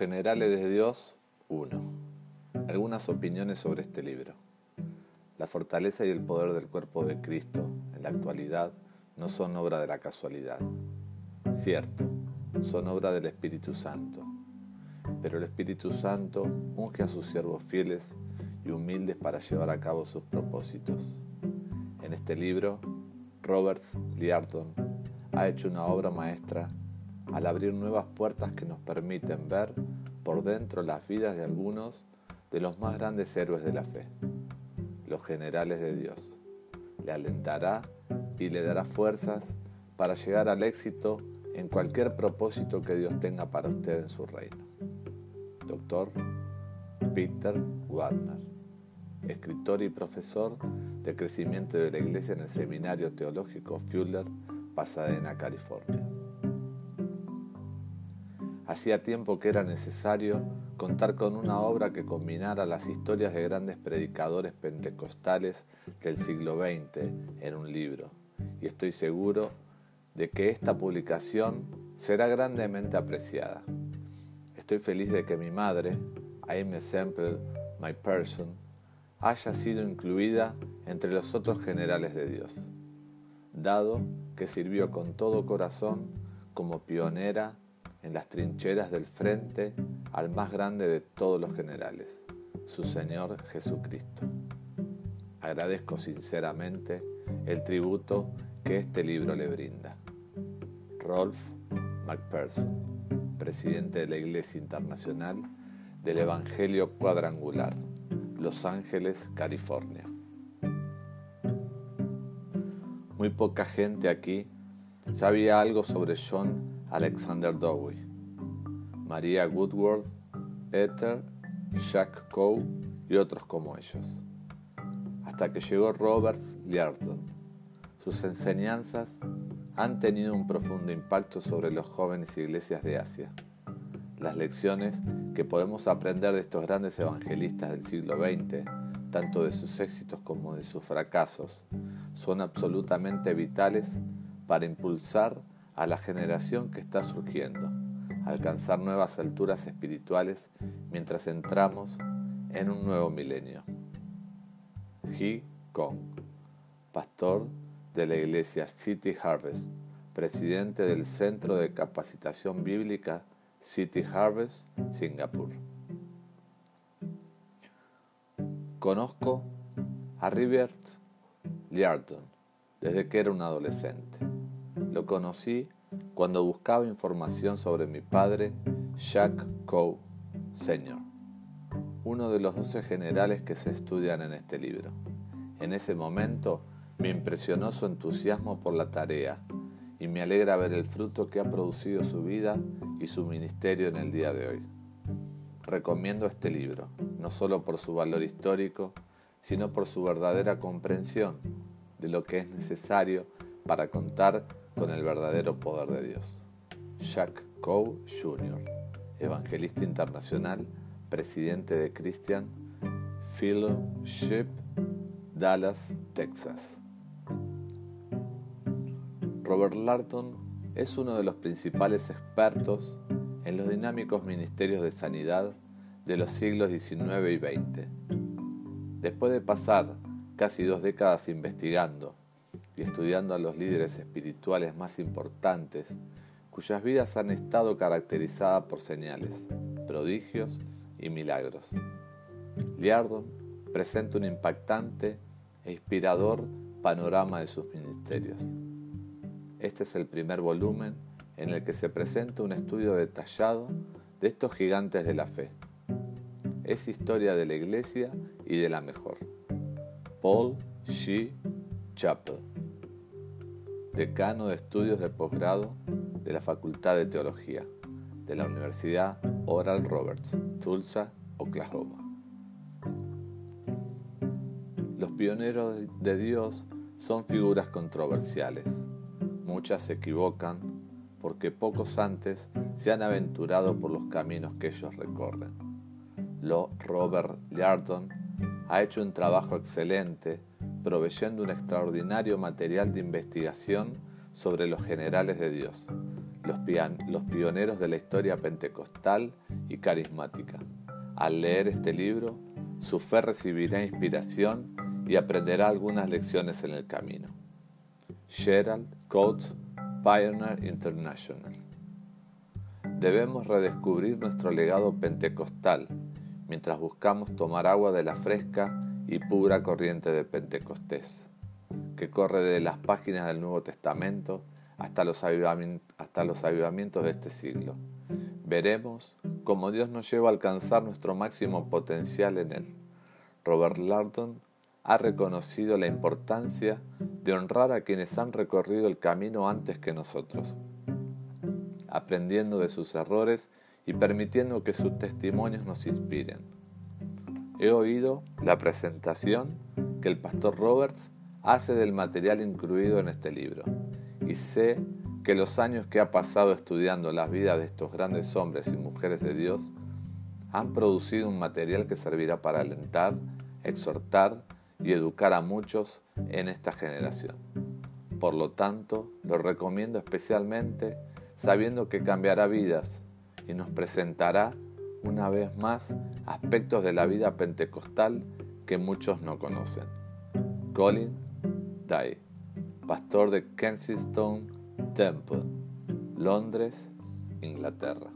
generales de Dios 1. Algunas opiniones sobre este libro. La fortaleza y el poder del cuerpo de Cristo en la actualidad no son obra de la casualidad. Cierto, son obra del Espíritu Santo. Pero el Espíritu Santo unge a sus siervos fieles y humildes para llevar a cabo sus propósitos. En este libro, Roberts Liardon ha hecho una obra maestra al abrir nuevas puertas que nos permiten ver por dentro las vidas de algunos de los más grandes héroes de la fe, los generales de Dios. Le alentará y le dará fuerzas para llegar al éxito en cualquier propósito que Dios tenga para usted en su reino. Doctor Peter Wagner, escritor y profesor de crecimiento de la Iglesia en el Seminario Teológico Fuller, Pasadena, California. Hacía tiempo que era necesario contar con una obra que combinara las historias de grandes predicadores pentecostales del siglo XX en un libro, y estoy seguro de que esta publicación será grandemente apreciada. Estoy feliz de que mi madre, Amy Semple, my person, haya sido incluida entre los otros generales de Dios, dado que sirvió con todo corazón como pionera en las trincheras del frente al más grande de todos los generales, su Señor Jesucristo. Agradezco sinceramente el tributo que este libro le brinda. Rolf McPherson, presidente de la Iglesia Internacional del Evangelio Cuadrangular, Los Ángeles, California. Muy poca gente aquí sabía algo sobre John Alexander Dowie, María Woodward, Ether, Jack Coe y otros como ellos. Hasta que llegó Robert Liardon. Sus enseñanzas han tenido un profundo impacto sobre los jóvenes iglesias de Asia. Las lecciones que podemos aprender de estos grandes evangelistas del siglo XX, tanto de sus éxitos como de sus fracasos, son absolutamente vitales para impulsar a la generación que está surgiendo, alcanzar nuevas alturas espirituales mientras entramos en un nuevo milenio. He Kong, pastor de la iglesia City Harvest, presidente del Centro de Capacitación Bíblica City Harvest, Singapur. Conozco a Rivert Liardon desde que era un adolescente. Lo conocí cuando buscaba información sobre mi padre, Jack Coe Sr., uno de los doce generales que se estudian en este libro. En ese momento me impresionó su entusiasmo por la tarea y me alegra ver el fruto que ha producido su vida y su ministerio en el día de hoy. Recomiendo este libro, no solo por su valor histórico, sino por su verdadera comprensión de lo que es necesario para contar con el verdadero poder de Dios. Jack Coe Jr., evangelista internacional, presidente de Christian Fellowship, Dallas, Texas. Robert Larton es uno de los principales expertos en los dinámicos ministerios de sanidad de los siglos XIX y XX. Después de pasar casi dos décadas investigando y estudiando a los líderes espirituales más importantes, cuyas vidas han estado caracterizadas por señales, prodigios y milagros. Liardon presenta un impactante e inspirador panorama de sus ministerios. Este es el primer volumen en el que se presenta un estudio detallado de estos gigantes de la fe. Es historia de la iglesia y de la mejor. Paul G. Chappell decano de estudios de posgrado de la Facultad de Teología de la Universidad Oral Roberts, Tulsa, Oklahoma. Los pioneros de Dios son figuras controversiales. Muchas se equivocan porque pocos antes se han aventurado por los caminos que ellos recorren. Lo Robert Liardon ha hecho un trabajo excelente proveyendo un extraordinario material de investigación sobre los generales de Dios, los, pioneros de la historia pentecostal y carismática. Al leer este libro, su fe recibirá inspiración y aprenderá algunas lecciones en el camino. Gerald Coates, Pioneer International. Debemos redescubrir nuestro legado pentecostal mientras buscamos tomar agua de la fresca y pura corriente de Pentecostés, que corre de las páginas del Nuevo Testamento hasta los, avivamientos de este siglo. Veremos cómo Dios nos lleva a alcanzar nuestro máximo potencial en Él. Robert Lardon ha reconocido la importancia de honrar a quienes han recorrido el camino antes que nosotros aprendiendo de sus errores y permitiendo que sus testimonios nos inspiren. He oído la presentación que el pastor Roberts hace del material incluido en este libro y sé que los años que ha pasado estudiando las vidas de estos grandes hombres y mujeres de Dios han producido un material que servirá para alentar, exhortar y educar a muchos en esta generación. Por lo tanto, lo recomiendo especialmente sabiendo que cambiará vidas y nos presentará una vez más aspectos de la vida pentecostal que muchos no conocen. Colin Day, pastor de Kensington Temple, Londres, Inglaterra.